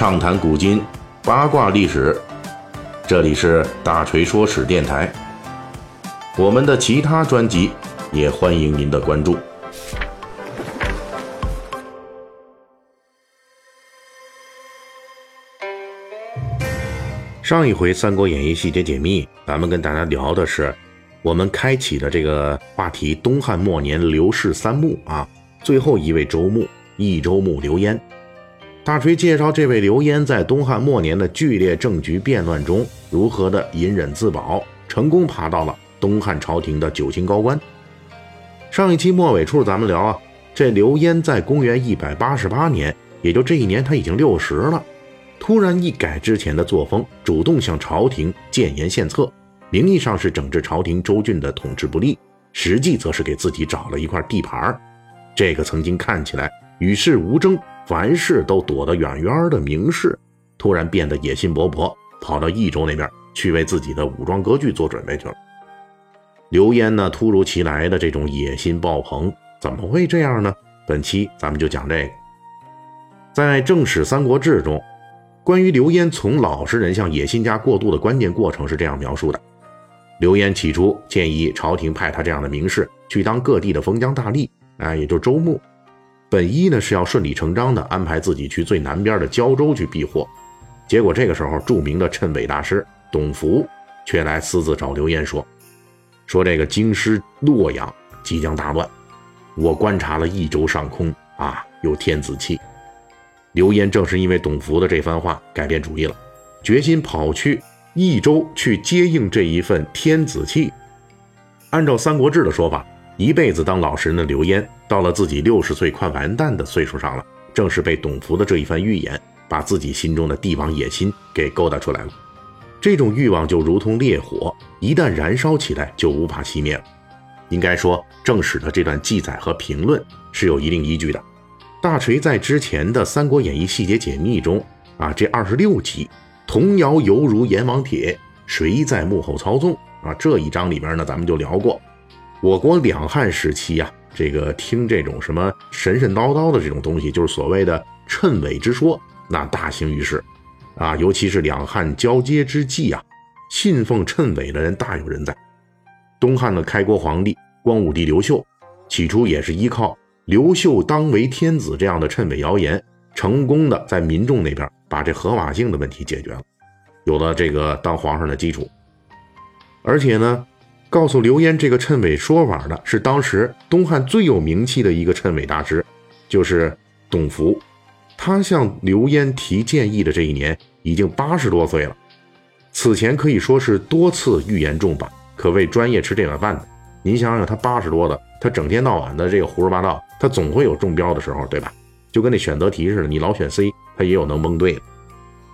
畅谈古今，八卦历史。这里是大锤说史电台。我们的其他专辑也欢迎您的关注。上一回《三国演义》细节解密，咱们跟大家聊的是我们开启的这个话题：东汉末年刘氏三墓啊，最后一位周墓，益州牧刘焉。大锤介绍这位刘焉在东汉末年的剧烈政局变乱中，如何的隐忍自保，成功爬到了东汉朝廷的九卿高官。上一期末尾处咱们聊啊，这刘焉在公元一百八十八年，也就这一年他已经六十了。突然一改之前的作风，主动向朝廷谏言献策，名义上是整治朝廷州郡的统治不力，实际则是给自己找了一块地盘这个曾经看起来与世无争、凡事都躲得远远的名士，突然变得野心勃勃，跑到益州那边去为自己的武装割据做准备去了。刘焉呢，突如其来的这种野心爆棚，怎么会这样呢？本期咱们就讲这个，在正史《三国志》中。关于刘焉从老实人向野心家过渡的关键过程是这样描述的：刘焉起初建议朝廷派他这样的名士去当各地的封疆大吏，啊，也就州牧。本意呢是要顺理成章的安排自己去最南边的胶州去避祸。结果这个时候，著名的谶纬大师董福却来私自找刘焉说：“说这个京师洛阳即将大乱，我观察了益州上空啊，有天子气。”刘焉正是因为董福的这番话改变主意了，决心跑去益州去接应这一份天子气。按照《三国志》的说法，一辈子当老实人的刘焉，到了自己六十岁快完蛋的岁数上了，正是被董福的这一番预言，把自己心中的帝王野心给勾搭出来了。这种欲望就如同烈火，一旦燃烧起来，就无法熄灭了。应该说，正史的这段记载和评论是有一定依据的。大锤在之前的《三国演义》细节解密中啊，这二十六集童谣犹如阎王帖，谁在幕后操纵啊？这一章里边呢，咱们就聊过，我国两汉时期呀，这个听这种什么神神叨叨的这种东西，就是所谓的谶纬之说，那大行于世啊，尤其是两汉交接之际啊，信奉谶纬的人大有人在。东汉的开国皇帝光武帝刘秀，起初也是依靠。刘秀当为天子这样的谶纬谣言，成功的在民众那边把这合法性的问题解决了，有了这个当皇上的基础。而且呢，告诉刘焉这个谶纬说法的是当时东汉最有名气的一个谶纬大师，就是董福。他向刘焉提建议的这一年已经八十多岁了，此前可以说是多次预言中榜，可谓专业吃这碗饭的。您想想，他八十多的，他整天到晚的这个胡说八道，他总会有中标的时候，对吧？就跟那选择题似的，你老选 C，他也有能蒙对的。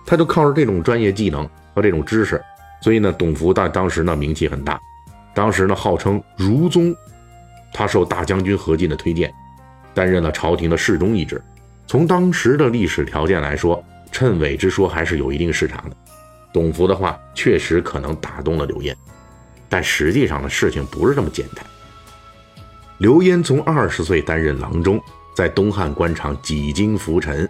他就靠着这种专业技能和这种知识，所以呢，董福当当时呢名气很大，当时呢号称儒宗。他受大将军何进的推荐，担任了朝廷的侍中一职。从当时的历史条件来说，谶纬之说还是有一定市场的。董福的话确实可能打动了刘焉。但实际上呢事情不是这么简单。刘焉从二十岁担任郎中，在东汉官场几经浮沉，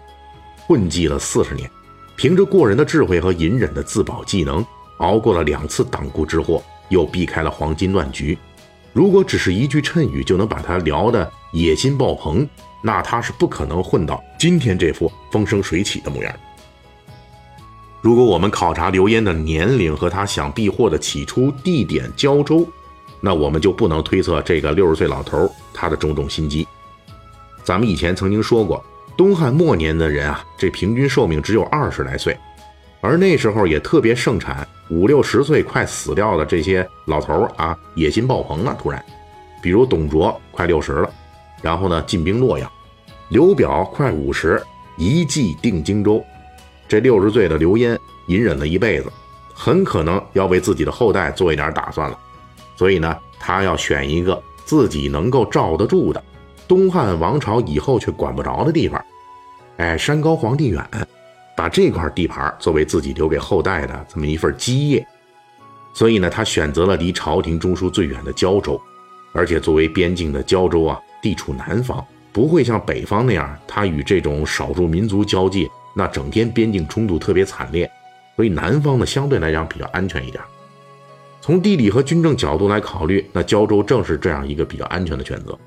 混迹了四十年，凭着过人的智慧和隐忍的自保技能，熬过了两次党锢之祸，又避开了黄金乱局。如果只是一句谶语就能把他聊得野心爆棚，那他是不可能混到今天这副风生水起的模样。如果我们考察刘焉的年龄和他想避祸的起初地点胶州，那我们就不能推测这个六十岁老头他的种种心机。咱们以前曾经说过，东汉末年的人啊，这平均寿命只有二十来岁，而那时候也特别盛产五六十岁快死掉的这些老头儿啊，野心爆棚啊，突然，比如董卓快六十了，然后呢进兵洛阳，刘表快五十，一计定荆州。这六十岁的刘焉隐忍了一辈子，很可能要为自己的后代做一点打算了。所以呢，他要选一个自己能够罩得住的东汉王朝以后却管不着的地方。哎，山高皇帝远，把这块地盘作为自己留给后代的这么一份基业。所以呢，他选择了离朝廷中枢最远的胶州，而且作为边境的胶州啊，地处南方，不会像北方那样，他与这种少数民族交界。那整天边境冲突特别惨烈，所以南方呢相对来讲比较安全一点。从地理和军政角度来考虑，那胶州正是这样一个比较安全的选择。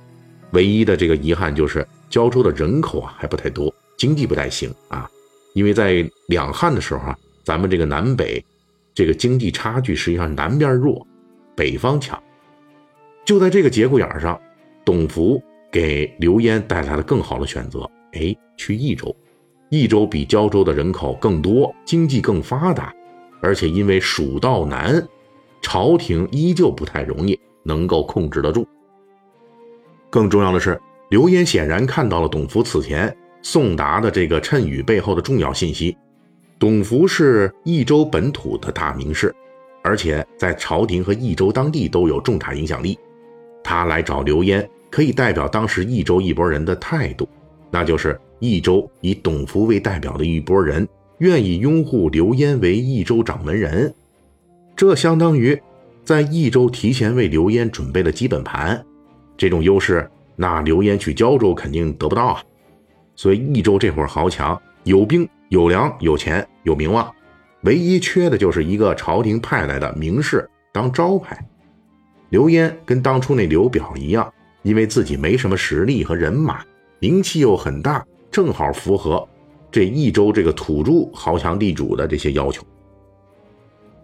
唯一的这个遗憾就是胶州的人口啊还不太多，经济不太行啊。因为在两汉的时候啊，咱们这个南北这个经济差距实际上南边弱，北方强。就在这个节骨眼上，董福给刘焉带来了更好的选择，哎，去益州。益州比胶州的人口更多，经济更发达，而且因为蜀道难。朝廷依旧不太容易能够控制得住。更重要的是，刘焉显然看到了董福此前送达的这个谶语背后的重要信息。董福是益州本土的大名士，而且在朝廷和益州当地都有重大影响力。他来找刘焉，可以代表当时益州一拨人的态度，那就是益州以董福为代表的一拨人愿意拥护刘焉为益州掌门人。这相当于在益州提前为刘焉准备了基本盘，这种优势，那刘焉去胶州肯定得不到啊。所以益州这会儿豪强，有兵有粮有钱有名望，唯一缺的就是一个朝廷派来的名士当招牌。刘焉跟当初那刘表一样，因为自己没什么实力和人马，名气又很大，正好符合这益州这个土著豪强地主的这些要求。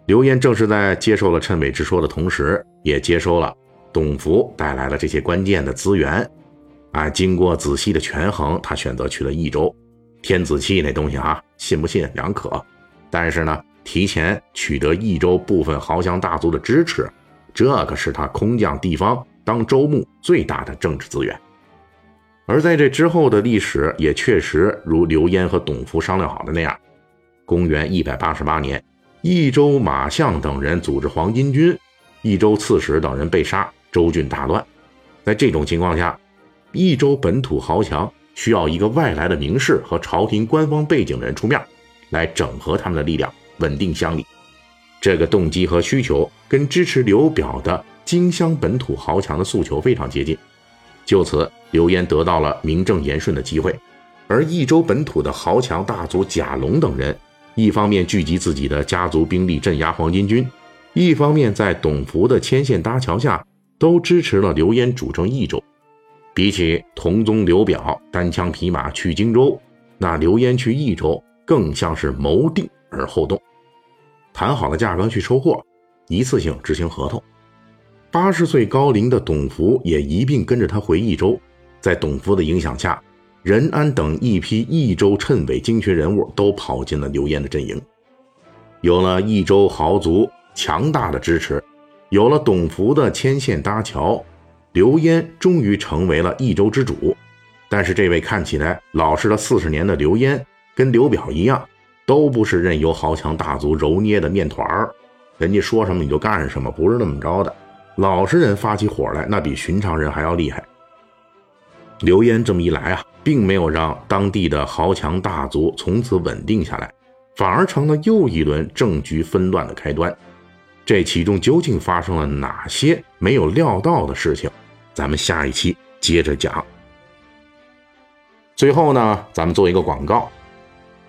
刘焉正是在接受了谶纬之说的同时，也接收了董福带来的这些关键的资源。啊，经过仔细的权衡，他选择去了益州。天子气那东西啊，信不信两可。但是呢，提前取得益州部分豪强大族的支持，这可是他空降地方当州牧最大的政治资源。而在这之后的历史，也确实如刘焉和董福商量好的那样，公元一百八十八年。益州马相等人组织黄巾军，益州刺史等人被杀，州郡大乱。在这种情况下，益州本土豪强需要一个外来的名士和朝廷官方背景的人出面，来整合他们的力量，稳定乡里。这个动机和需求跟支持刘表的荆襄本土豪强的诉求非常接近。就此，刘焉得到了名正言顺的机会，而益州本土的豪强大族贾龙等人。一方面聚集自己的家族兵力镇压黄巾军，一方面在董福的牵线搭桥下，都支持了刘焉主政益州。比起同宗刘表单枪匹马去荆州，那刘焉去益州更像是谋定而后动，谈好了价格去收货，一次性执行合同。八十岁高龄的董福也一并跟着他回益州，在董福的影响下。任安等一批益州谶纬精群人物都跑进了刘焉的阵营，有了益州豪族强大的支持，有了董福的牵线搭桥，刘焉终于成为了益州之主。但是，这位看起来老实了四十年的刘焉，跟刘表一样，都不是任由豪强大族揉捏的面团儿，人家说什么你就干什么，不是那么着的。老实人发起火来，那比寻常人还要厉害。刘焉这么一来啊，并没有让当地的豪强大族从此稳定下来，反而成了又一轮政局纷乱的开端。这其中究竟发生了哪些没有料到的事情？咱们下一期接着讲。最后呢，咱们做一个广告：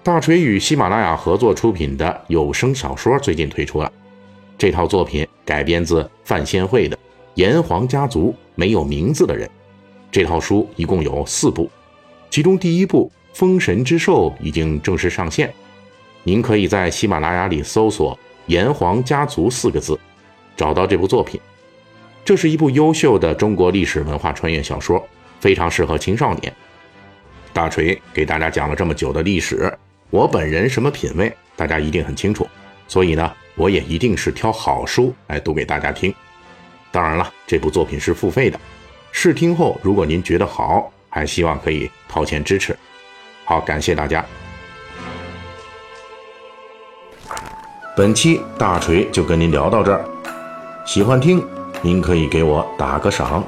大锤与喜马拉雅合作出品的有声小说最近推出了，这套作品改编自范先会的《炎黄家族没有名字的人》。这套书一共有四部，其中第一部《封神之兽》已经正式上线，您可以在喜马拉雅里搜索“炎黄家族”四个字，找到这部作品。这是一部优秀的中国历史文化穿越小说，非常适合青少年。大锤给大家讲了这么久的历史，我本人什么品味，大家一定很清楚，所以呢，我也一定是挑好书来读给大家听。当然了，这部作品是付费的。试听后，如果您觉得好，还希望可以掏钱支持。好，感谢大家。本期大锤就跟您聊到这儿，喜欢听您可以给我打个赏。